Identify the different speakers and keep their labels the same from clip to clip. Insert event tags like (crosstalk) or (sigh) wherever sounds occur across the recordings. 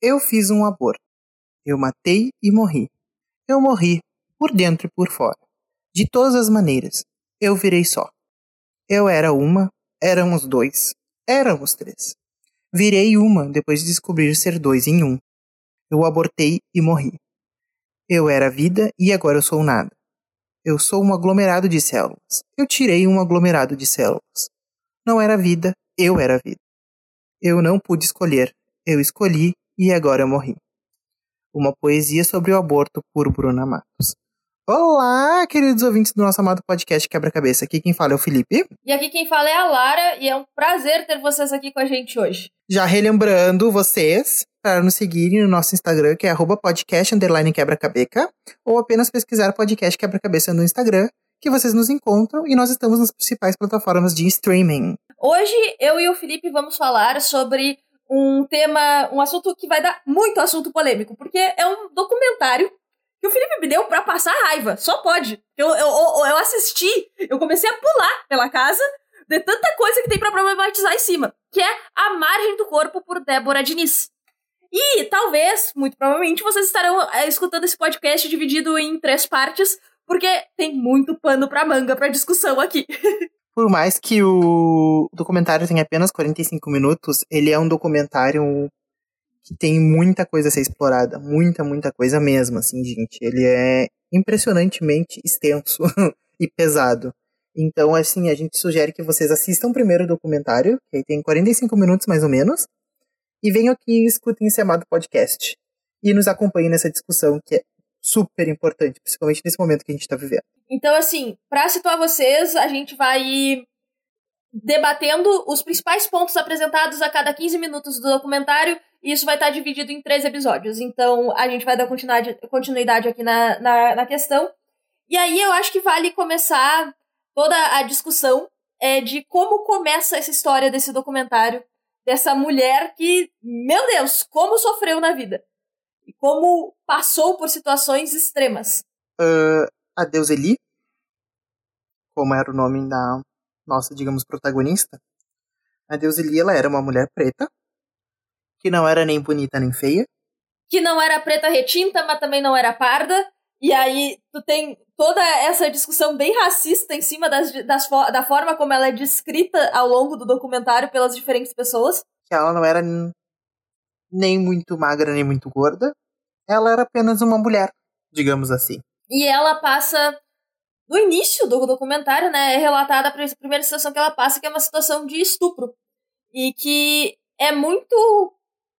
Speaker 1: Eu fiz um aborto. Eu matei e morri. Eu morri, por dentro e por fora. De todas as maneiras. Eu virei só. Eu era uma, éramos dois, éramos três. Virei uma depois de descobrir ser dois em um. Eu abortei e morri. Eu era vida e agora eu sou nada. Eu sou um aglomerado de células. Eu tirei um aglomerado de células. Não era vida, eu era vida. Eu não pude escolher, eu escolhi e agora eu morri. Uma poesia sobre o aborto por Bruna Matos. Olá, queridos ouvintes do nosso amado podcast Quebra-Cabeça. Aqui quem fala é o Felipe.
Speaker 2: E aqui quem fala é a Lara, e é um prazer ter vocês aqui com a gente hoje.
Speaker 1: Já relembrando vocês para nos seguirem no nosso Instagram, que é podcast quebra-cabeça, ou apenas pesquisar podcast quebra-cabeça no Instagram, que vocês nos encontram e nós estamos nas principais plataformas de streaming.
Speaker 2: Hoje eu e o Felipe vamos falar sobre um tema, um assunto que vai dar muito assunto polêmico, porque é um documentário que o Felipe me deu pra passar raiva. Só pode. Eu, eu, eu, assisti, eu comecei a pular pela casa de tanta coisa que tem para problematizar em cima, que é A Margem do Corpo por Débora Diniz. E talvez, muito provavelmente, vocês estarão é, escutando esse podcast dividido em três partes, porque tem muito pano pra manga pra discussão aqui. (laughs)
Speaker 1: Por mais que o documentário tenha apenas 45 minutos, ele é um documentário que tem muita coisa a ser explorada, muita, muita coisa mesmo, assim, gente. Ele é impressionantemente extenso (laughs) e pesado. Então, assim, a gente sugere que vocês assistam primeiro o documentário, que tem 45 minutos mais ou menos, e venham aqui e escutem esse amado podcast. E nos acompanhem nessa discussão que é super importante, principalmente nesse momento que a gente está vivendo.
Speaker 2: Então, assim, para situar vocês, a gente vai debatendo os principais pontos apresentados a cada 15 minutos do documentário e isso vai estar dividido em três episódios. Então, a gente vai dar continuidade, continuidade aqui na, na, na questão. E aí, eu acho que vale começar toda a discussão é, de como começa essa história desse documentário, dessa mulher que, meu Deus, como sofreu na vida. E como passou por situações extremas.
Speaker 1: Uh, a Deus Eli, como era o nome da nossa, digamos, protagonista. A Deus Eli, ela era uma mulher preta, que não era nem bonita nem feia.
Speaker 2: Que não era preta retinta, mas também não era parda. E aí tu tem toda essa discussão bem racista em cima das, das, da forma como ela é descrita ao longo do documentário pelas diferentes pessoas.
Speaker 1: Que ela não era nem muito magra nem muito gorda. Ela era apenas uma mulher, digamos assim.
Speaker 2: E ela passa. No início do documentário, né? É relatada a primeira situação que ela passa, que é uma situação de estupro. E que é muito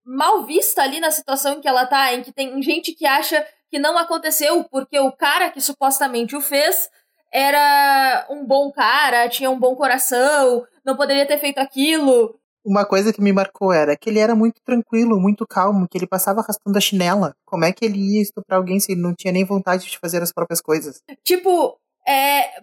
Speaker 2: mal vista ali na situação em que ela tá, em que tem gente que acha que não aconteceu porque o cara que supostamente o fez era um bom cara, tinha um bom coração, não poderia ter feito aquilo.
Speaker 1: Uma coisa que me marcou era que ele era muito tranquilo, muito calmo, que ele passava arrastando a chinela. Como é que ele ia estuprar alguém se ele não tinha nem vontade de fazer as próprias coisas?
Speaker 2: Tipo, é.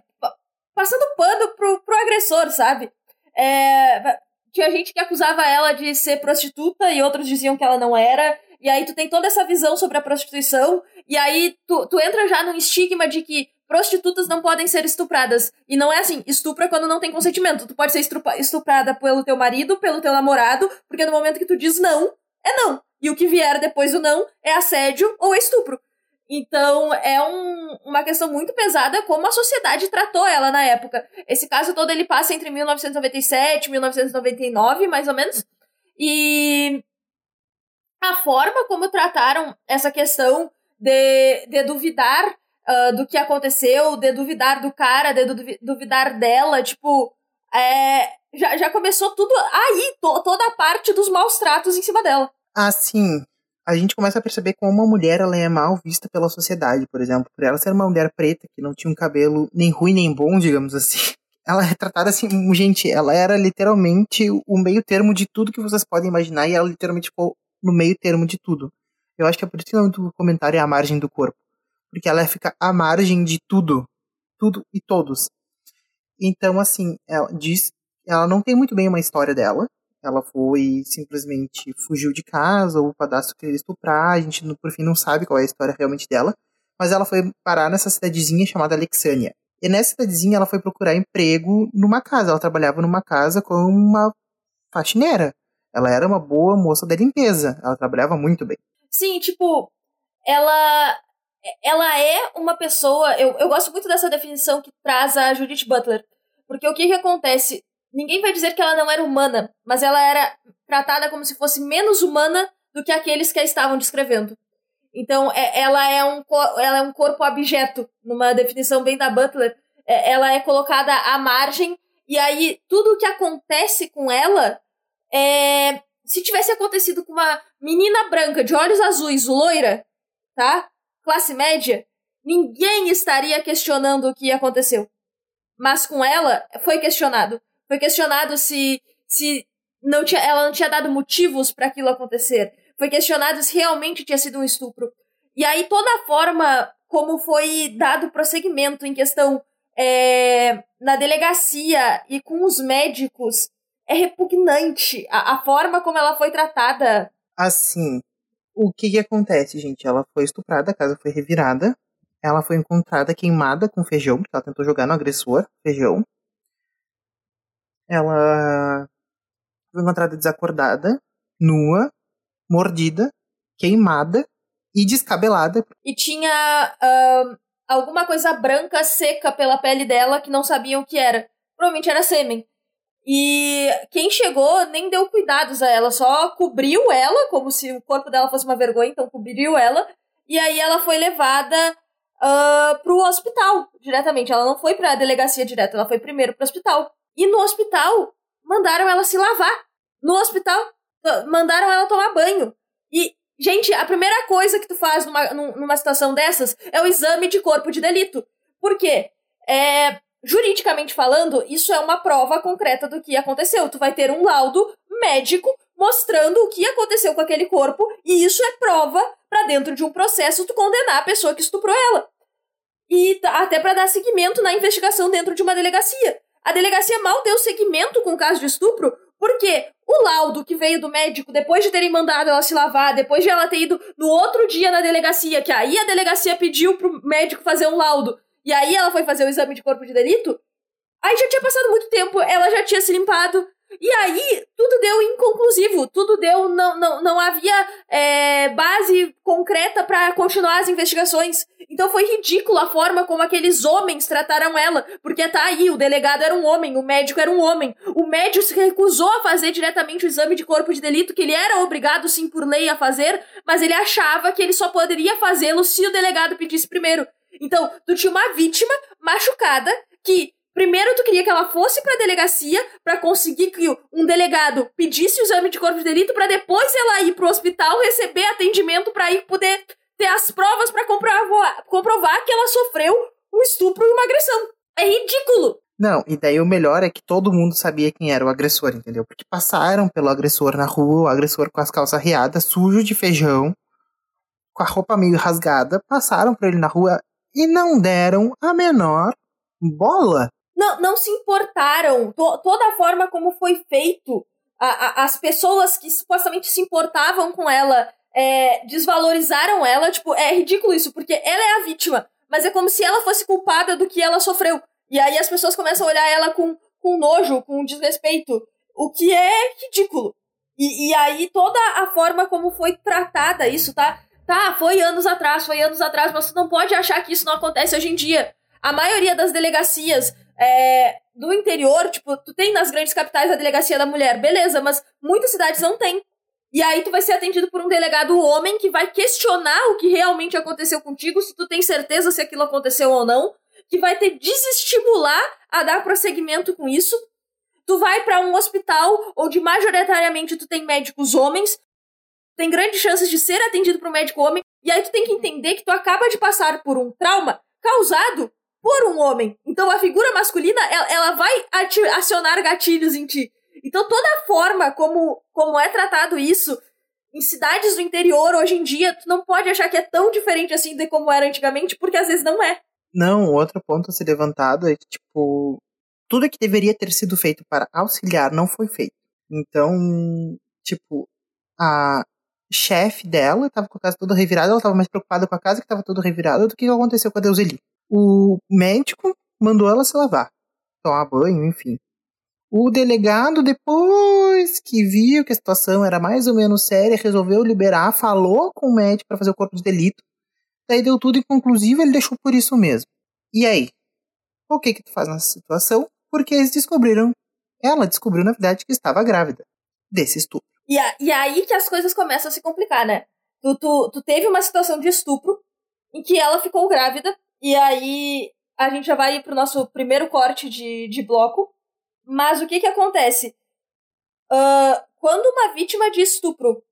Speaker 2: Passando pano pro, pro agressor, sabe? É, tinha gente que acusava ela de ser prostituta e outros diziam que ela não era. E aí tu tem toda essa visão sobre a prostituição, e aí tu, tu entra já num estigma de que prostitutas não podem ser estupradas. E não é assim, estupra quando não tem consentimento. Tu pode ser estuprada pelo teu marido, pelo teu namorado, porque no momento que tu diz não, é não. E o que vier depois do não é assédio ou estupro. Então, é um, uma questão muito pesada como a sociedade tratou ela na época. Esse caso todo ele passa entre 1997 e 1999, mais ou menos. E a forma como trataram essa questão de, de duvidar uh, do que aconteceu, de duvidar do cara, de duvidar dela, tipo, é, já, já começou tudo aí, to, toda a parte dos maus tratos em cima dela.
Speaker 1: Ah, sim. A gente começa a perceber como uma mulher ela é mal vista pela sociedade, por exemplo. Por ela ser uma mulher preta, que não tinha um cabelo nem ruim nem bom, digamos assim. (laughs) Ela é tratada assim, gente, ela era literalmente o meio termo de tudo que vocês podem imaginar e ela literalmente ficou no meio termo de tudo. Eu acho que é por isso que o nome do comentário é a margem do corpo. Porque ela fica à margem de tudo. Tudo e todos. Então, assim, ela diz. Ela não tem muito bem uma história dela. Ela foi simplesmente fugiu de casa, o padastro queria estuprar, a gente por fim não sabe qual é a história realmente dela. Mas ela foi parar nessa cidadezinha chamada Alexânia. E nessa cidadezinha ela foi procurar emprego numa casa. Ela trabalhava numa casa como uma faxineira. Ela era uma boa moça da limpeza. Ela trabalhava muito bem.
Speaker 2: Sim, tipo, ela ela é uma pessoa. Eu, eu gosto muito dessa definição que traz a Judith Butler. Porque o que, que acontece? Ninguém vai dizer que ela não era humana, mas ela era tratada como se fosse menos humana do que aqueles que a estavam descrevendo. Então, é, ela, é um, ela é um corpo abjeto, numa definição bem da Butler. É, ela é colocada à margem, e aí tudo o que acontece com ela é. Se tivesse acontecido com uma menina branca de olhos azuis, loira, tá? Classe média, ninguém estaria questionando o que aconteceu. Mas com ela, foi questionado. Foi questionado se, se não tinha, ela não tinha dado motivos para aquilo acontecer. Foi questionado se realmente tinha sido um estupro. E aí toda a forma como foi dado prosseguimento em questão é, na delegacia e com os médicos é repugnante. A, a, forma como ela foi tratada.
Speaker 1: Assim, o que, que acontece, gente? Ela foi estuprada, a casa foi revirada. Ela foi encontrada queimada com feijão, porque ela tentou jogar no agressor feijão. Ela foi encontrada desacordada, nua, mordida, queimada e descabelada.
Speaker 2: E tinha uh, alguma coisa branca seca pela pele dela que não sabiam o que era. Provavelmente era sêmen. E quem chegou nem deu cuidados a ela, só cobriu ela, como se o corpo dela fosse uma vergonha, então cobriu ela. E aí ela foi levada uh, pro hospital diretamente. Ela não foi pra delegacia direto, ela foi primeiro pro hospital. E no hospital, mandaram ela se lavar. No hospital, mandaram ela tomar banho. E, gente, a primeira coisa que tu faz numa, numa situação dessas é o exame de corpo de delito. Por quê? É, juridicamente falando, isso é uma prova concreta do que aconteceu. Tu vai ter um laudo médico mostrando o que aconteceu com aquele corpo, e isso é prova para dentro de um processo tu condenar a pessoa que estuprou ela. E até para dar seguimento na investigação dentro de uma delegacia. A delegacia mal deu seguimento com o caso de estupro, porque o laudo que veio do médico depois de terem mandado ela se lavar, depois de ela ter ido no outro dia na delegacia, que aí a delegacia pediu pro médico fazer um laudo, e aí ela foi fazer o exame de corpo de delito, aí já tinha passado muito tempo, ela já tinha se limpado, e aí, tudo deu inconclusivo, tudo deu. Não, não, não havia é, base concreta para continuar as investigações. Então foi ridículo a forma como aqueles homens trataram ela. Porque tá aí, o delegado era um homem, o médico era um homem. O médico se recusou a fazer diretamente o exame de corpo de delito, que ele era obrigado, sim, por lei, a fazer, mas ele achava que ele só poderia fazê-lo se o delegado pedisse primeiro. Então, tu tinha uma vítima machucada que Primeiro, tu queria que ela fosse pra delegacia para conseguir que um delegado pedisse o exame de corpo de delito para depois ela ir pro hospital receber atendimento para ir poder ter as provas para comprovar, comprovar que ela sofreu um estupro e uma agressão. É ridículo.
Speaker 1: Não, e daí o melhor é que todo mundo sabia quem era o agressor, entendeu? Porque passaram pelo agressor na rua, o agressor com as calças riadas, sujo de feijão, com a roupa meio rasgada, passaram por ele na rua e não deram a menor bola
Speaker 2: não, não se importaram. To, toda a forma como foi feito, a, a, as pessoas que supostamente se importavam com ela é, desvalorizaram ela. Tipo, é ridículo isso, porque ela é a vítima. Mas é como se ela fosse culpada do que ela sofreu. E aí as pessoas começam a olhar ela com, com nojo, com desrespeito. O que é ridículo. E, e aí toda a forma como foi tratada isso, tá? Tá, foi anos atrás, foi anos atrás, mas você não pode achar que isso não acontece hoje em dia. A maioria das delegacias é, do interior, tipo, tu tem nas grandes capitais a delegacia da mulher, beleza, mas muitas cidades não tem. E aí tu vai ser atendido por um delegado homem que vai questionar o que realmente aconteceu contigo, se tu tem certeza se aquilo aconteceu ou não, que vai te desestimular a dar prosseguimento com isso. Tu vai para um hospital onde majoritariamente tu tem médicos homens, tem grandes chances de ser atendido por um médico homem, e aí tu tem que entender que tu acaba de passar por um trauma causado por um homem. Então a figura masculina, ela, ela vai acionar gatilhos em ti. Então toda a forma como, como é tratado isso em cidades do interior hoje em dia, tu não pode achar que é tão diferente assim de como era antigamente, porque às vezes não é.
Speaker 1: Não, outro ponto a ser levantado é que, tipo, tudo que deveria ter sido feito para auxiliar não foi feito. Então, tipo, a chefe dela estava com a casa toda revirada, ela estava mais preocupada com a casa que estava toda revirada do que aconteceu com a Deuseli o médico mandou ela se lavar, tomar banho, enfim. O delegado, depois que viu que a situação era mais ou menos séria, resolveu liberar, falou com o médico para fazer o corpo de delito. Daí deu tudo inconclusivo, ele deixou por isso mesmo. E aí? O que que tu faz nessa situação? Porque eles descobriram, ela descobriu na verdade que estava grávida desse estupro.
Speaker 2: E, a, e aí que as coisas começam a se complicar, né? Tu, tu, tu teve uma situação de estupro em que ela ficou grávida, e aí a gente já vai pro nosso primeiro corte de, de bloco. Mas o que que acontece? Uh, quando uma vítima de estupro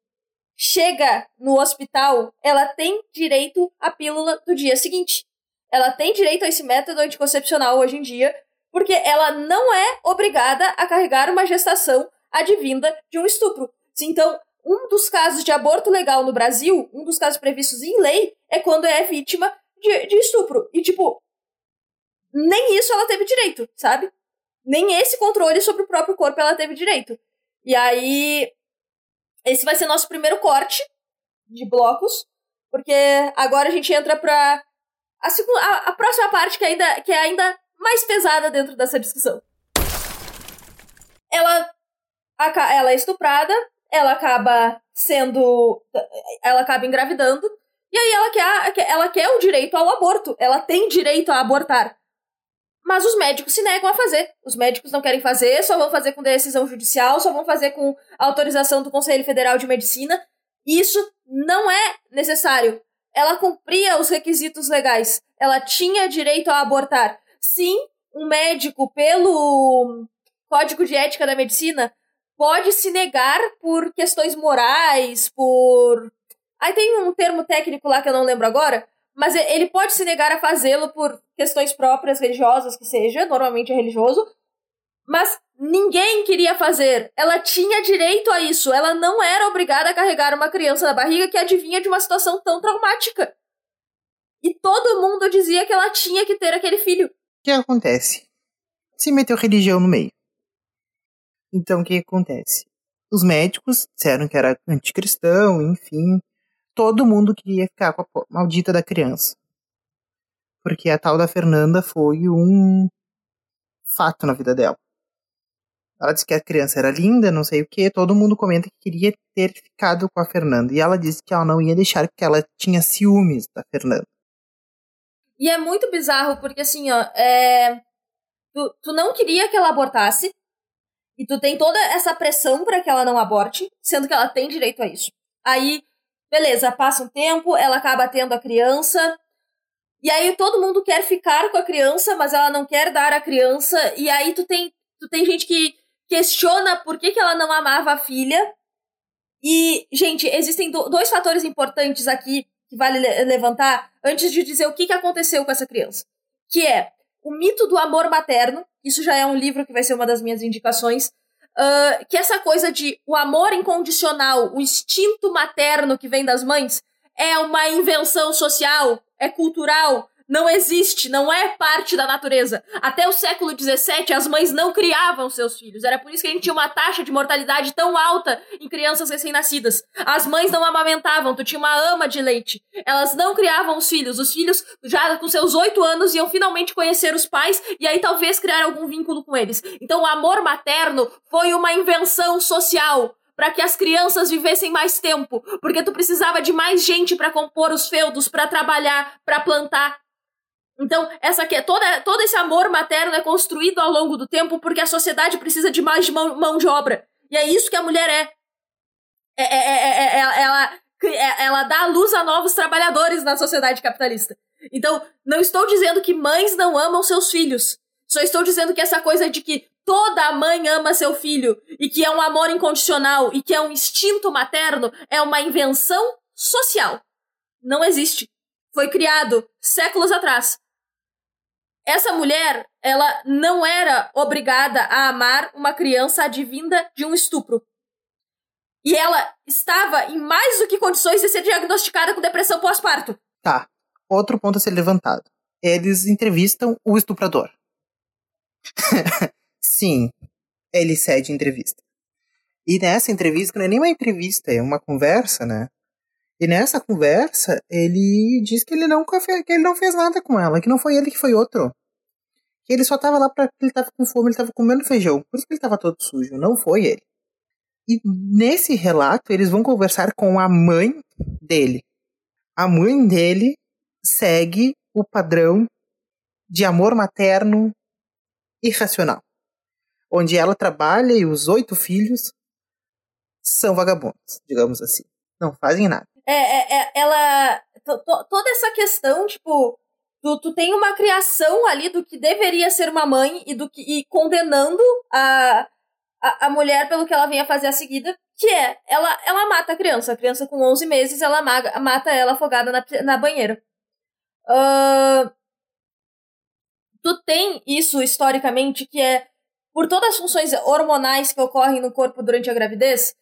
Speaker 2: chega no hospital, ela tem direito à pílula do dia seguinte. Ela tem direito a esse método anticoncepcional hoje em dia, porque ela não é obrigada a carregar uma gestação advinda de um estupro. Então, um dos casos de aborto legal no Brasil, um dos casos previstos em lei, é quando é vítima de, de estupro. E, tipo, nem isso ela teve direito, sabe? Nem esse controle sobre o próprio corpo ela teve direito. E aí, esse vai ser nosso primeiro corte de blocos, porque agora a gente entra pra a, segunda, a, a próxima parte que, ainda, que é ainda mais pesada dentro dessa discussão. Ela, a, ela é estuprada, ela acaba sendo. Ela acaba engravidando, e aí ela quer, ela quer o direito ao aborto. Ela tem direito a abortar. Mas os médicos se negam a fazer. Os médicos não querem fazer, só vão fazer com decisão judicial, só vão fazer com autorização do Conselho Federal de Medicina. Isso não é necessário. Ela cumpria os requisitos legais. Ela tinha direito a abortar. Sim, um médico, pelo Código de Ética da Medicina, pode se negar por questões morais, por. Aí tem um termo técnico lá que eu não lembro agora, mas ele pode se negar a fazê-lo por questões próprias, religiosas que seja, normalmente é religioso, mas ninguém queria fazer. Ela tinha direito a isso. Ela não era obrigada a carregar uma criança na barriga que adivinha de uma situação tão traumática. E todo mundo dizia que ela tinha que ter aquele filho. O
Speaker 1: que acontece? Se meteu religião no meio. Então o que acontece? Os médicos disseram que era anticristão, enfim, todo mundo queria ficar com a maldita da criança. Porque a tal da Fernanda foi um fato na vida dela. Ela disse que a criança era linda, não sei o que, todo mundo comenta que queria ter ficado com a Fernanda. E ela disse que ela não ia deixar porque ela tinha ciúmes da Fernanda.
Speaker 2: E é muito bizarro, porque assim, ó, é... tu, tu não queria que ela abortasse, e tu tem toda essa pressão para que ela não aborte, sendo que ela tem direito a isso. Aí Beleza, passa um tempo, ela acaba tendo a criança. E aí todo mundo quer ficar com a criança, mas ela não quer dar a criança. E aí tu tem, tu tem gente que questiona por que, que ela não amava a filha. E, gente, existem do, dois fatores importantes aqui que vale le levantar antes de dizer o que, que aconteceu com essa criança. Que é o mito do amor materno. Isso já é um livro que vai ser uma das minhas indicações. Uh, que essa coisa de o amor incondicional, o instinto materno que vem das mães, é uma invenção social, é cultural, não existe, não é parte da natureza. Até o século XVII, as mães não criavam seus filhos. Era por isso que a gente tinha uma taxa de mortalidade tão alta em crianças recém-nascidas. As mães não amamentavam, tu tinha uma ama de leite. Elas não criavam os filhos. Os filhos, já com seus oito anos, iam finalmente conhecer os pais e aí talvez criar algum vínculo com eles. Então, o amor materno foi uma invenção social para que as crianças vivessem mais tempo, porque tu precisava de mais gente para compor os feudos, para trabalhar, para plantar. Então, essa aqui, toda, todo esse amor materno é construído ao longo do tempo porque a sociedade precisa de mais mão, mão de obra. E é isso que a mulher é. é, é, é, é ela, ela dá luz a novos trabalhadores na sociedade capitalista. Então, não estou dizendo que mães não amam seus filhos. Só estou dizendo que essa coisa de que toda mãe ama seu filho e que é um amor incondicional e que é um instinto materno é uma invenção social. Não existe. Foi criado séculos atrás essa mulher, ela não era obrigada a amar uma criança advinda de um estupro. E ela estava em mais do que condições de ser diagnosticada com depressão pós-parto.
Speaker 1: Tá. Outro ponto a ser levantado. Eles entrevistam o estuprador. (laughs) Sim, ele cede entrevista. E nessa entrevista, não é nem uma entrevista, é uma conversa, né? E nessa conversa, ele diz que ele, não, que ele não fez nada com ela, que não foi ele que foi outro. que ele só tava lá porque ele tava com fome, ele tava comendo feijão. Por isso que ele tava todo sujo, não foi ele. E nesse relato, eles vão conversar com a mãe dele. A mãe dele segue o padrão de amor materno irracional, onde ela trabalha e os oito filhos são vagabundos, digamos assim. Não fazem nada.
Speaker 2: É, é, é ela. toda essa questão, tipo, tu, tu tem uma criação ali do que deveria ser uma mãe e do que e condenando a, a, a mulher pelo que ela vem a fazer a seguida, que é, ela, ela mata a criança. A criança com 11 meses, ela maga, mata ela afogada na, na banheira. Uh, tu tem isso historicamente, que é, por todas as funções hormonais que ocorrem no corpo durante a gravidez,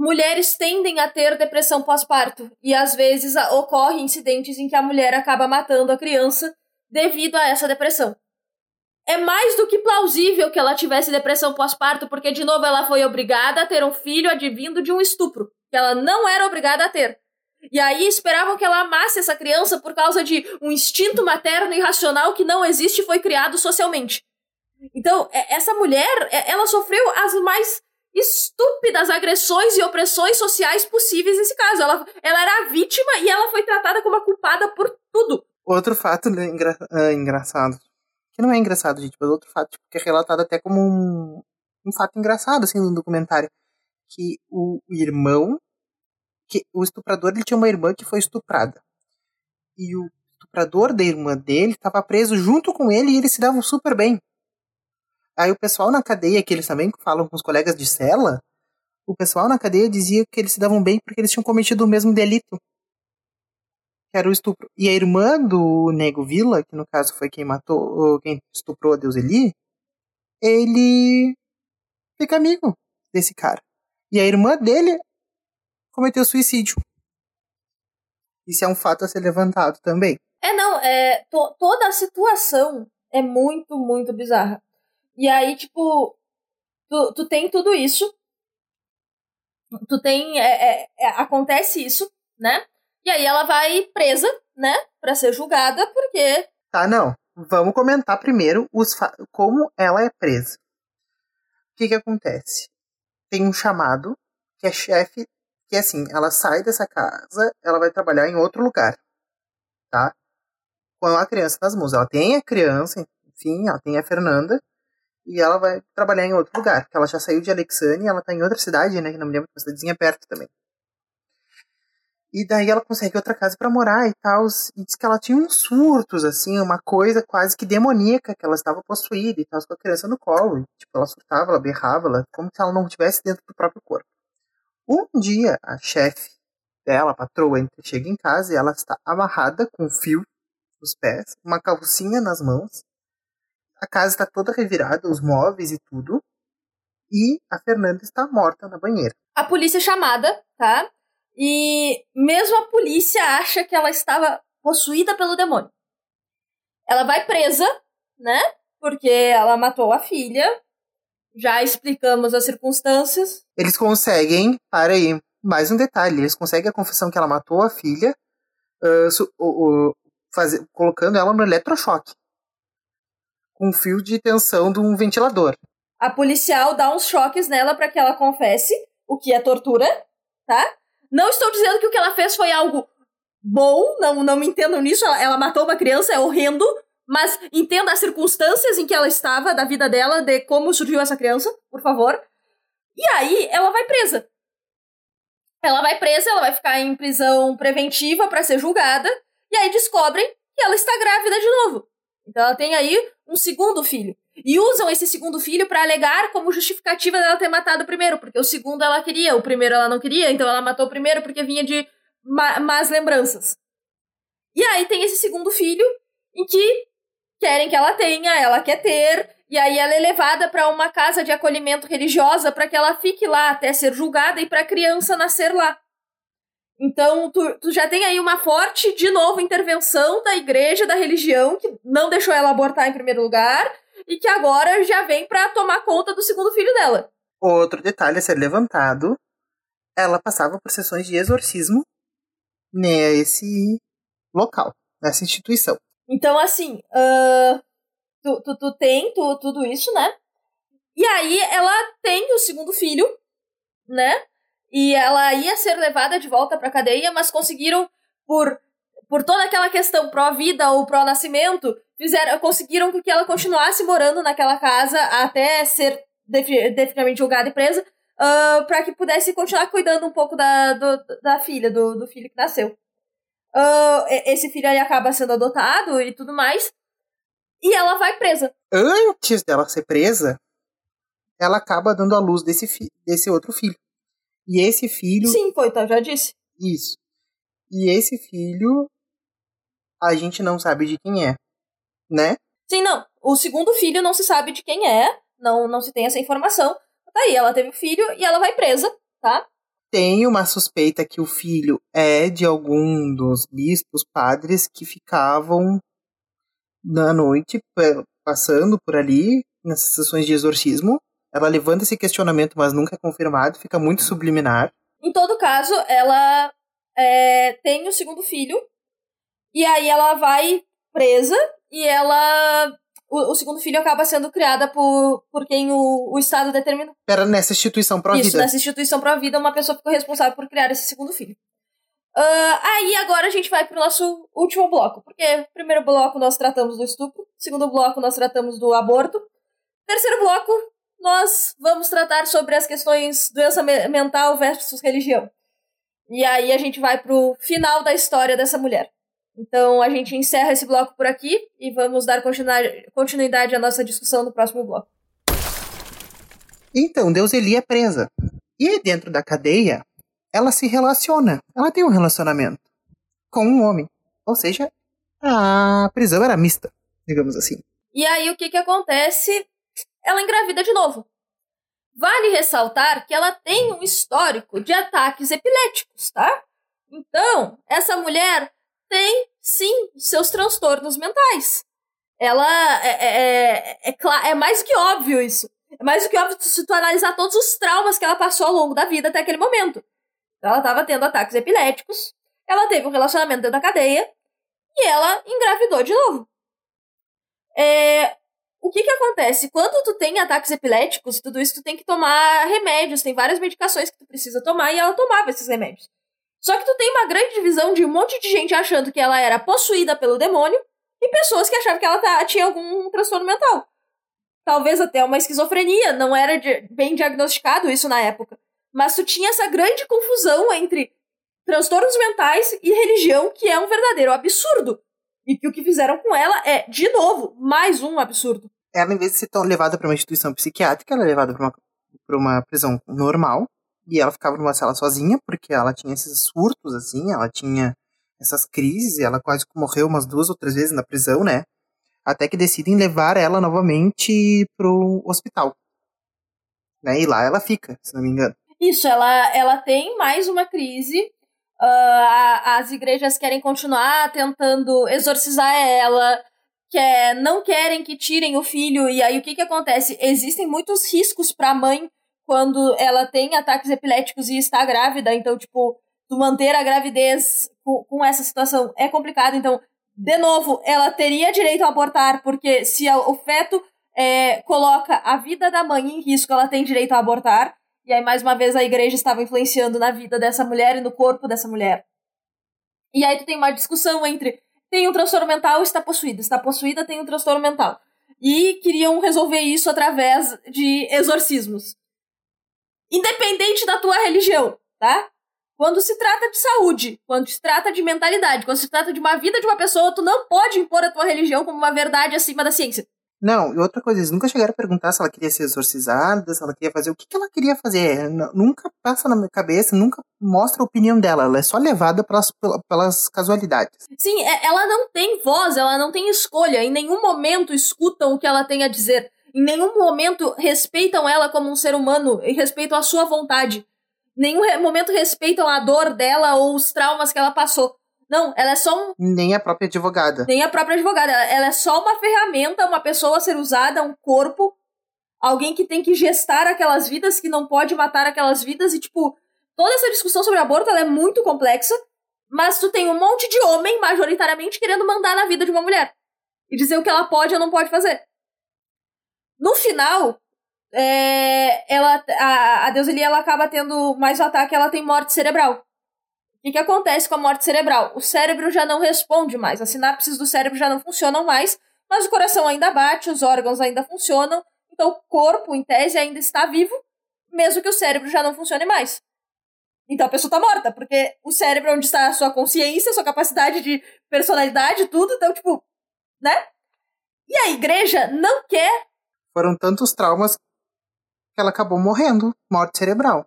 Speaker 2: mulheres tendem a ter depressão pós-parto. E às vezes ocorrem incidentes em que a mulher acaba matando a criança devido a essa depressão é mais do que plausível que ela tivesse depressão pós-parto, porque, de novo, ela foi obrigada a ter um filho advindo de um estupro, que ela não era obrigada a ter. E aí esperavam que ela amasse essa criança por causa de um instinto materno irracional que não existe e foi criado socialmente. Então, é, essa mulher, é, ela sofreu as mais estúpidas agressões e opressões sociais possíveis nesse caso. Ela, ela era a vítima e ela foi tratada como a culpada por tudo.
Speaker 1: Outro fato né, engra uh, engraçado que não é engraçado, gente, mas outro fato tipo, que é relatado até como um, um fato engraçado, assim, no documentário. Que o irmão, que o estuprador, ele tinha uma irmã que foi estuprada. E o estuprador da irmã dele estava preso junto com ele e eles se davam super bem. Aí o pessoal na cadeia, que eles também falam com os colegas de cela, o pessoal na cadeia dizia que eles se davam bem porque eles tinham cometido o mesmo delito que era o estupro. E a irmã do Nego Vila, que no caso foi quem matou, quem estuprou a Deuseli, ele fica amigo desse cara. E a irmã dele cometeu suicídio. Isso é um fato a ser levantado também.
Speaker 2: É, não, é, to, toda a situação é muito, muito bizarra. E aí, tipo, tu, tu tem tudo isso. Tu tem. É, é, é acontece isso, né? E aí ela vai presa, né? Pra ser julgada, porque.
Speaker 1: Tá, não. Vamos comentar primeiro os como ela é presa. O que que acontece? Tem um chamado que é chefe, que assim, ela sai dessa casa, ela vai trabalhar em outro lugar, tá? Com a criança nas mãos. Ela tem a criança, enfim, ela tem a Fernanda, e ela vai trabalhar em outro lugar, porque ela já saiu de Alexandria, ela tá em outra cidade, né, que não me lembro, uma cidadezinha perto também. E daí ela consegue outra casa para morar e tal. E diz que ela tinha uns surtos, assim, uma coisa quase que demoníaca, que ela estava possuída e tal, com a criança no colo. E, tipo, ela surtava, ela berrava, ela, como se ela não estivesse dentro do próprio corpo. Um dia, a chefe dela, a patroa, chega em casa e ela está amarrada com fio nos pés, uma calcinha nas mãos. A casa está toda revirada, os móveis e tudo. E a Fernanda está morta na banheira.
Speaker 2: A polícia é chamada, tá? E mesmo a polícia acha que ela estava possuída pelo demônio. Ela vai presa, né? Porque ela matou a filha. Já explicamos as circunstâncias.
Speaker 1: Eles conseguem, para aí, mais um detalhe: eles conseguem a confissão que ela matou a filha, uh, su, uh, uh, fazer, colocando ela no eletrochoque um fio de tensão de um ventilador.
Speaker 2: A policial dá uns choques nela para que ela confesse, o que é tortura, tá? Não estou dizendo que o que ela fez foi algo bom, não, não me entendam nisso. Ela, ela matou uma criança, é horrendo. Mas entenda as circunstâncias em que ela estava, da vida dela, de como surgiu essa criança, por favor. E aí ela vai presa. Ela vai presa, ela vai ficar em prisão preventiva para ser julgada. E aí descobrem que ela está grávida de novo. Então ela tem aí um segundo filho. E usam esse segundo filho para alegar como justificativa dela ter matado o primeiro, porque o segundo ela queria, o primeiro ela não queria, então ela matou o primeiro porque vinha de más lembranças. E aí tem esse segundo filho em que querem que ela tenha, ela quer ter, e aí ela é levada para uma casa de acolhimento religiosa para que ela fique lá até ser julgada e para a criança nascer lá. Então, tu, tu, já tem aí uma forte, de novo, intervenção da igreja, da religião, que não deixou ela abortar em primeiro lugar, e que agora já vem para tomar conta do segundo filho dela.
Speaker 1: Outro detalhe a ser levantado: ela passava por sessões de exorcismo nesse local, nessa instituição.
Speaker 2: Então, assim, uh, tu, tu, tu tem tu, tudo isso, né? E aí ela tem o segundo filho, né? E ela ia ser levada de volta pra cadeia, mas conseguiram, por, por toda aquela questão pró-vida ou pró-nascimento, fizeram, conseguiram que ela continuasse morando naquela casa até ser definitivamente julgada e presa, uh, para que pudesse continuar cuidando um pouco da, do, da filha, do, do filho que nasceu. Uh, esse filho aí acaba sendo adotado e tudo mais, e ela vai presa.
Speaker 1: Antes dela ser presa, ela acaba dando a luz desse, desse outro filho. E esse filho.
Speaker 2: Sim, foi, então, já disse.
Speaker 1: Isso. E esse filho. A gente não sabe de quem é. Né?
Speaker 2: Sim, não. O segundo filho não se sabe de quem é. Não, não se tem essa informação. Tá aí, ela teve o filho e ela vai presa, tá?
Speaker 1: Tem uma suspeita que o filho é de algum dos bispos, padres que ficavam na noite passando por ali nessas sessões de exorcismo ela levanta esse questionamento, mas nunca é confirmado, fica muito subliminar.
Speaker 2: Em todo caso, ela é, tem o segundo filho, e aí ela vai presa, e ela. O, o segundo filho acaba sendo criada por, por quem o, o Estado determinou.
Speaker 1: Era nessa instituição pró-vida.
Speaker 2: Isso, nessa instituição pró-vida, uma pessoa ficou responsável por criar esse segundo filho. Uh, aí agora a gente vai pro nosso último bloco, porque primeiro bloco nós tratamos do estupro, segundo bloco nós tratamos do aborto, terceiro bloco nós vamos tratar sobre as questões doença mental versus religião. E aí a gente vai pro final da história dessa mulher. Então a gente encerra esse bloco por aqui e vamos dar continuidade à nossa discussão no próximo bloco.
Speaker 1: Então, Deuseli é presa. E dentro da cadeia, ela se relaciona. Ela tem um relacionamento com um homem. Ou seja, a prisão era mista, digamos assim.
Speaker 2: E aí o que que acontece? Ela engravida de novo. Vale ressaltar que ela tem um histórico de ataques epiléticos, tá? Então, essa mulher tem sim seus transtornos mentais. Ela é, é, é, é, mais do que óbvio isso. É mais do que óbvio se tu analisar todos os traumas que ela passou ao longo da vida até aquele momento. Ela estava tendo ataques epiléticos, ela teve um relacionamento dentro da cadeia e ela engravidou de novo. É, o que que acontece? Quando tu tem ataques epiléticos, tudo isso tu tem que tomar remédios, tem várias medicações que tu precisa tomar e ela tomava esses remédios. Só que tu tem uma grande divisão de um monte de gente achando que ela era possuída pelo demônio e pessoas que achavam que ela tá, tinha algum transtorno mental. Talvez até uma esquizofrenia, não era bem diagnosticado isso na época. Mas tu tinha essa grande confusão entre transtornos mentais e religião, que é um verdadeiro absurdo. E que o que fizeram com ela é, de novo, mais um absurdo.
Speaker 1: Ela, em vez de ser levada para uma instituição psiquiátrica, ela é levada para uma, pra uma prisão normal. E ela ficava numa sala sozinha, porque ela tinha esses surtos, assim, ela tinha essas crises, e ela quase morreu umas duas ou três vezes na prisão, né? Até que decidem levar ela novamente pro hospital. Né? E lá ela fica, se não me engano.
Speaker 2: Isso, ela, ela tem mais uma crise Uh, as igrejas querem continuar tentando exorcizar ela, quer, não querem que tirem o filho, e aí o que, que acontece? Existem muitos riscos para a mãe quando ela tem ataques epiléticos e está grávida, então, tipo, manter a gravidez com, com essa situação é complicado, então, de novo, ela teria direito a abortar, porque se o feto é, coloca a vida da mãe em risco, ela tem direito a abortar. E aí, mais uma vez, a igreja estava influenciando na vida dessa mulher e no corpo dessa mulher. E aí tu tem uma discussão entre tem um transtorno mental está possuída, está possuída tem um transtorno mental. E queriam resolver isso através de exorcismos. Independente da tua religião, tá? Quando se trata de saúde, quando se trata de mentalidade, quando se trata de uma vida de uma pessoa, tu não pode impor a tua religião como uma verdade acima da ciência.
Speaker 1: Não, e outra coisa, eles nunca chegaram a perguntar se ela queria ser exorcizada, se ela queria fazer o que, que ela queria fazer. Nunca passa na minha cabeça, nunca mostra a opinião dela. Ela é só levada pelas, pelas casualidades.
Speaker 2: Sim, é, ela não tem voz, ela não tem escolha. Em nenhum momento escutam o que ela tem a dizer. Em nenhum momento respeitam ela como um ser humano e respeitam a sua vontade. Em nenhum momento respeitam a dor dela ou os traumas que ela passou. Não, ela é só um.
Speaker 1: Nem a própria advogada.
Speaker 2: Nem a própria advogada. Ela é só uma ferramenta, uma pessoa a ser usada, um corpo. Alguém que tem que gestar aquelas vidas, que não pode matar aquelas vidas. E, tipo, toda essa discussão sobre aborto ela é muito complexa. Mas tu tem um monte de homem, majoritariamente, querendo mandar na vida de uma mulher. E dizer o que ela pode ou não pode fazer. No final, é, ela, a, a Deuseli ela acaba tendo mais um ataque, ela tem morte cerebral. O que, que acontece com a morte cerebral? O cérebro já não responde mais, as sinapses do cérebro já não funcionam mais, mas o coração ainda bate, os órgãos ainda funcionam, então o corpo, em tese, ainda está vivo, mesmo que o cérebro já não funcione mais. Então a pessoa está morta, porque o cérebro é onde está a sua consciência, a sua capacidade de personalidade, tudo, então, tipo, né? E a igreja não quer.
Speaker 1: Foram tantos traumas que ela acabou morrendo, morte cerebral.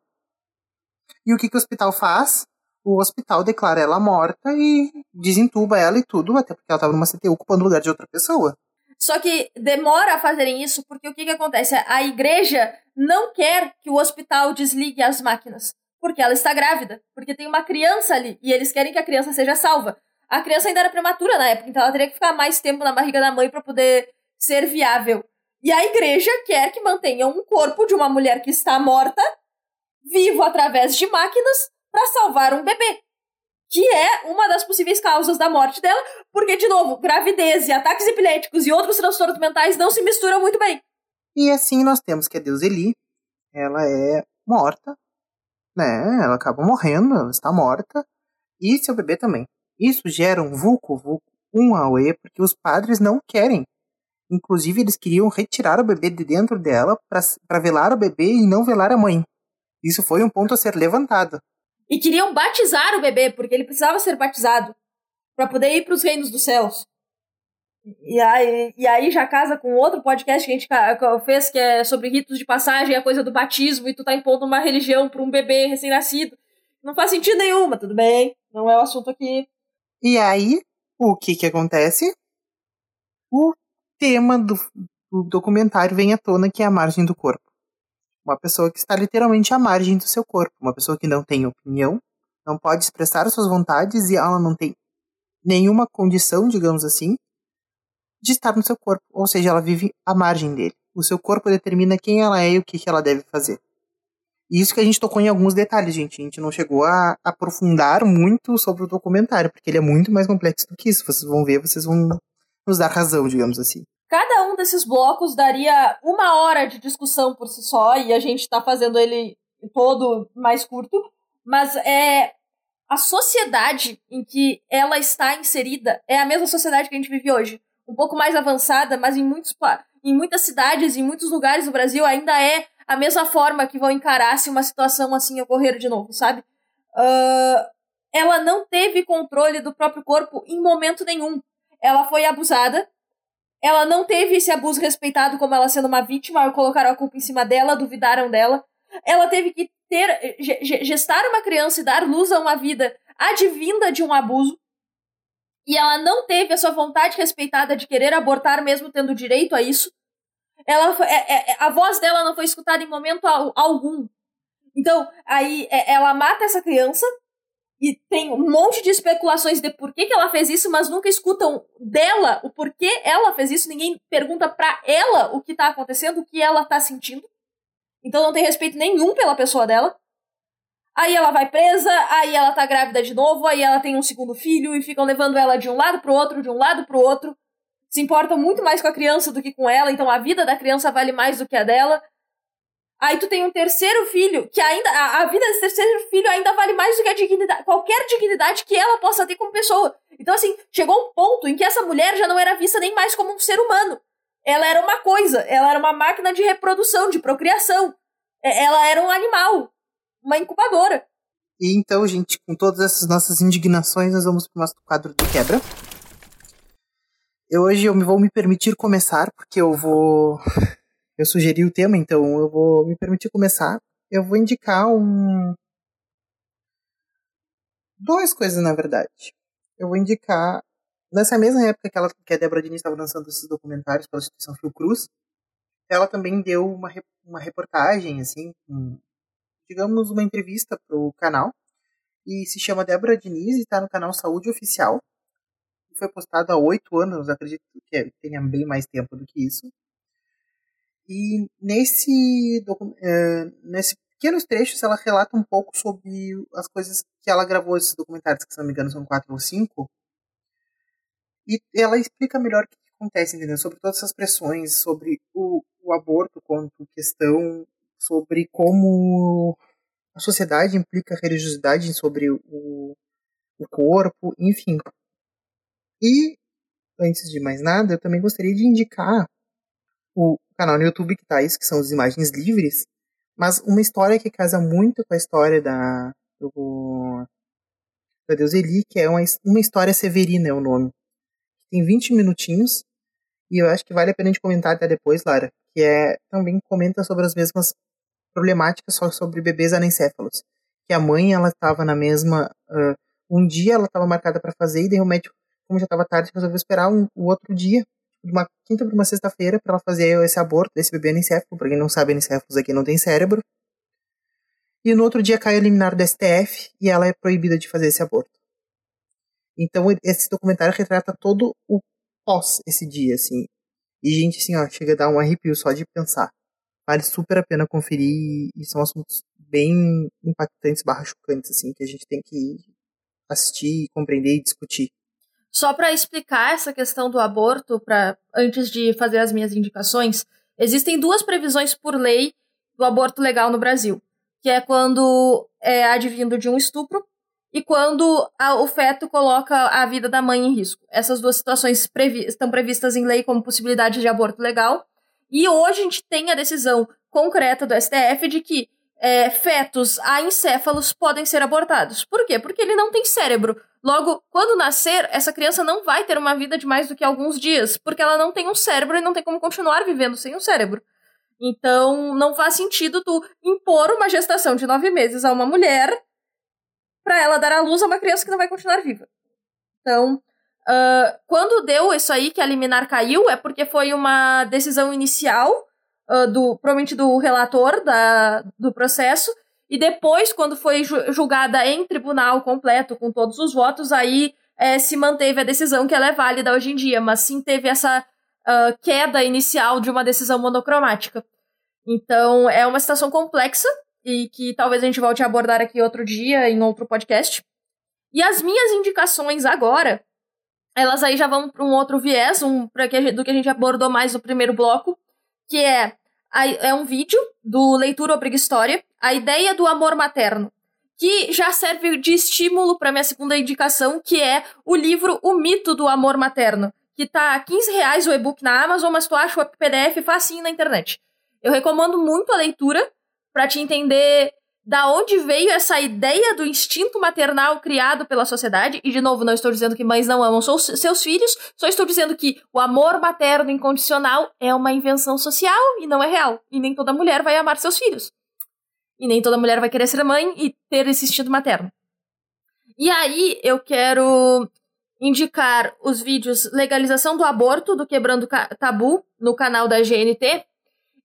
Speaker 1: E o que, que o hospital faz? O hospital declara ela morta e desentuba ela e tudo, até porque ela estava numa CTU ocupando o lugar de outra pessoa.
Speaker 2: Só que demora a fazerem isso porque o que, que acontece? A igreja não quer que o hospital desligue as máquinas. Porque ela está grávida. Porque tem uma criança ali. E eles querem que a criança seja salva. A criança ainda era prematura na época, então ela teria que ficar mais tempo na barriga da mãe para poder ser viável. E a igreja quer que mantenha um corpo de uma mulher que está morta, vivo através de máquinas, para salvar um bebê. Que é uma das possíveis causas da morte dela, porque, de novo, gravidez e ataques epiléticos e outros transtornos mentais não se misturam muito bem.
Speaker 1: E assim nós temos que a Deus Eli, ela é morta, né? Ela acaba morrendo, ela está morta, e seu bebê também. Isso gera um vulco, vulco, um auê, porque os padres não querem. Inclusive, eles queriam retirar o bebê de dentro dela para velar o bebê e não velar a mãe. Isso foi um ponto a ser levantado.
Speaker 2: E queriam batizar o bebê, porque ele precisava ser batizado para poder ir para os reinos dos céus. E aí, e aí já casa com outro podcast que a gente fez, que é sobre ritos de passagem, a coisa do batismo, e tu tá impondo uma religião para um bebê recém-nascido. Não faz sentido nenhuma, tudo bem, não é o assunto aqui.
Speaker 1: E aí, o que que acontece? O tema do, do documentário vem à tona, que é a margem do corpo. Uma pessoa que está literalmente à margem do seu corpo. Uma pessoa que não tem opinião, não pode expressar suas vontades e ela não tem nenhuma condição, digamos assim, de estar no seu corpo. Ou seja, ela vive à margem dele. O seu corpo determina quem ela é e o que, ela deve fazer. Isso que a gente tocou em alguns detalhes, gente. A gente não chegou a aprofundar muito sobre o documentário, porque ele é muito mais complexo do que isso. Vocês vão ver, vocês vão nos dar razão, digamos assim.
Speaker 2: Cada um desses blocos daria uma hora de discussão por si só, e a gente está fazendo ele todo mais curto. Mas é a sociedade em que ela está inserida é a mesma sociedade que a gente vive hoje. Um pouco mais avançada, mas em, muitos, em muitas cidades, em muitos lugares do Brasil, ainda é a mesma forma que vão encarar se uma situação assim ocorrer de novo, sabe? Uh, ela não teve controle do próprio corpo em momento nenhum. Ela foi abusada, ela não teve esse abuso respeitado como ela sendo uma vítima, colocaram a culpa em cima dela, duvidaram dela. Ela teve que ter gestar uma criança e dar luz a uma vida advinda de um abuso. E ela não teve a sua vontade respeitada de querer abortar mesmo tendo direito a isso. Ela, é, é, a voz dela não foi escutada em momento algum. Então, aí é, ela mata essa criança, e tem um monte de especulações de por que, que ela fez isso, mas nunca escutam dela o porquê ela fez isso. Ninguém pergunta pra ela o que tá acontecendo, o que ela tá sentindo. Então não tem respeito nenhum pela pessoa dela. Aí ela vai presa, aí ela tá grávida de novo, aí ela tem um segundo filho e ficam levando ela de um lado pro outro, de um lado pro outro. Se importam muito mais com a criança do que com ela, então a vida da criança vale mais do que a dela. Aí tu tem um terceiro filho, que ainda. A, a, vida desse terceiro filho ainda vale mais do que a dignidade. Qualquer dignidade que ela possa ter como pessoa. Então, assim, chegou um ponto em que essa mulher já não era vista nem mais como um ser humano. Ela era uma coisa, ela era uma máquina de reprodução, de procriação. É, ela era um animal, uma incubadora.
Speaker 1: E então, gente, com todas essas nossas indignações, nós vamos para o nosso quadro de quebra. Eu, hoje eu vou me permitir começar, porque eu vou eu sugeri o tema, então eu vou me permitir começar. Eu vou indicar um. Duas coisas, na verdade. Eu vou indicar. Nessa mesma época que, ela, que a Débora Diniz estava lançando esses documentários pela instituição Fiocruz, ela também deu uma, uma reportagem, assim, um, digamos, uma entrevista para o canal. E se chama Débora Diniz e está no canal Saúde Oficial. Foi postado há oito anos, acredito que tenha bem mais tempo do que isso. E nesse, uh, nesse pequenos trechos ela relata um pouco sobre as coisas que ela gravou esses documentários, que se não me engano são quatro ou cinco. E ela explica melhor o que acontece, entendeu? Sobre todas essas pressões, sobre o, o aborto quanto questão sobre como a sociedade implica religiosidade sobre o, o corpo, enfim. E, antes de mais nada, eu também gostaria de indicar o canal no YouTube que tá isso, que são as imagens livres, mas uma história que casa muito com a história da, do, da Deus Eli, que é uma, uma história severina é o nome. Tem 20 minutinhos, e eu acho que vale a pena a gente comentar até depois, Lara, que é também comenta sobre as mesmas problemáticas só sobre bebês anencéfalos. Que a mãe, ela estava na mesma... Uh, um dia ela estava marcada para fazer, e daí o médico, como já estava tarde, resolveu esperar um, o outro dia, de uma quinta para uma sexta-feira, para ela fazer esse aborto desse bebê anencéfalo. Para quem não sabe, anencéfalos aqui não tem cérebro. E no outro dia cai a liminar do STF e ela é proibida de fazer esse aborto. Então esse documentário retrata todo o pós esse dia, assim. E, gente, assim, ó, chega a dar um arrepio só de pensar. Vale super a pena conferir e são assuntos bem impactantes, barra chocantes, assim, que a gente tem que assistir, compreender e discutir.
Speaker 2: Só para explicar essa questão do aborto, para antes de fazer as minhas indicações, existem duas previsões por lei do aborto legal no Brasil, que é quando é advindo de um estupro e quando a, o feto coloca a vida da mãe em risco. Essas duas situações previ estão previstas em lei como possibilidade de aborto legal. E hoje a gente tem a decisão concreta do STF de que é, fetos encéfalos podem ser abortados. Por quê? Porque ele não tem cérebro. Logo, quando nascer, essa criança não vai ter uma vida de mais do que alguns dias, porque ela não tem um cérebro e não tem como continuar vivendo sem um cérebro. Então, não faz sentido tu impor uma gestação de nove meses a uma mulher para ela dar à luz a uma criança que não vai continuar viva. Então, uh, quando deu isso aí, que a liminar caiu, é porque foi uma decisão inicial, uh, do, provavelmente do relator da, do processo, e depois, quando foi julgada em tribunal completo, com todos os votos, aí é, se manteve a decisão que ela é válida hoje em dia, mas sim teve essa uh, queda inicial de uma decisão monocromática. Então, é uma situação complexa, e que talvez a gente volte a abordar aqui outro dia, em outro podcast. E as minhas indicações agora, elas aí já vão para um outro viés, um, do que a gente abordou mais no primeiro bloco, que é, é um vídeo do Leitura Obriga História, a ideia do amor materno, que já serve de estímulo para minha segunda indicação, que é o livro O Mito do Amor Materno, que tá a 15 reais o e-book na Amazon, mas tu acha o PDF facinho na internet. Eu recomendo muito a leitura, para te entender da onde veio essa ideia do instinto maternal criado pela sociedade. E, de novo, não estou dizendo que mães não amam seus filhos, só estou dizendo que o amor materno incondicional é uma invenção social e não é real. E nem toda mulher vai amar seus filhos. E nem toda mulher vai querer ser mãe e ter esse instinto materno. E aí eu quero indicar os vídeos Legalização do Aborto, do Quebrando Tabu, no canal da GNT,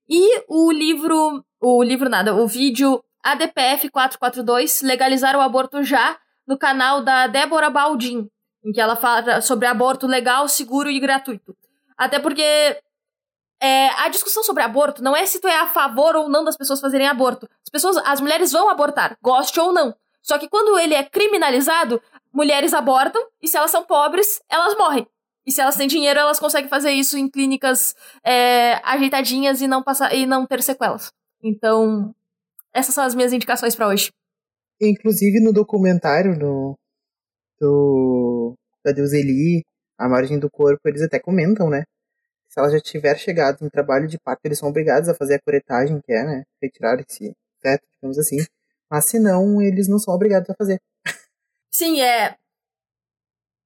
Speaker 2: e o livro o livro nada, o vídeo ADPF 442, legalizar o aborto já, no canal da Débora Baldin, em que ela fala sobre aborto legal, seguro e gratuito. Até porque é, a discussão sobre aborto não é se tu é a favor ou não das pessoas fazerem aborto. As pessoas, as mulheres vão abortar, goste ou não. Só que quando ele é criminalizado, mulheres abortam e se elas são pobres, elas morrem. E se elas têm dinheiro, elas conseguem fazer isso em clínicas é, ajeitadinhas e não passar e não ter sequelas. Então, essas são as minhas indicações para hoje.
Speaker 1: Inclusive no documentário no, do da Deus Eli, A Margem do Corpo, eles até comentam, né? Se ela já tiver chegado em trabalho de parto, eles são obrigados a fazer a curetagem, que é, né? Retirar esse feto, digamos assim. Mas se não, eles não são obrigados a fazer.
Speaker 2: Sim, é.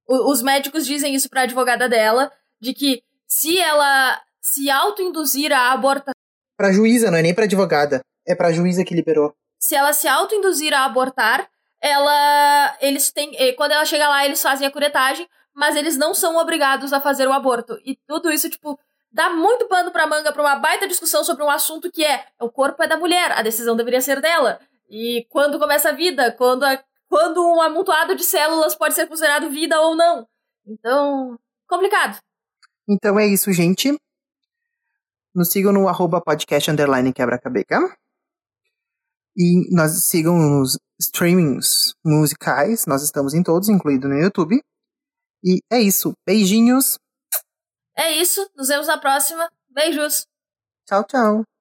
Speaker 2: O, os médicos dizem isso pra advogada dela, de que se ela se autoinduzir a abortar
Speaker 1: Pra juíza, não é nem pra advogada. É pra juíza que liberou.
Speaker 2: Se ela se autoinduzir a abortar, ela. Eles têm. Eh, quando ela chega lá, eles fazem a curetagem, mas eles não são obrigados a fazer o aborto. E tudo isso, tipo, dá muito pano pra manga pra uma baita discussão sobre um assunto que é: o corpo é da mulher, a decisão deveria ser dela. E quando começa a vida, quando, a, quando um amontoado de células pode ser considerado vida ou não. Então, complicado.
Speaker 1: Então é isso, gente. Nos sigam no arroba podcast underline quebra-cabeça. E nós sigam nos streamings musicais. Nós estamos em todos, incluído no YouTube. E é isso. Beijinhos.
Speaker 2: É isso. Nos vemos na próxima. Beijos.
Speaker 1: Tchau, tchau.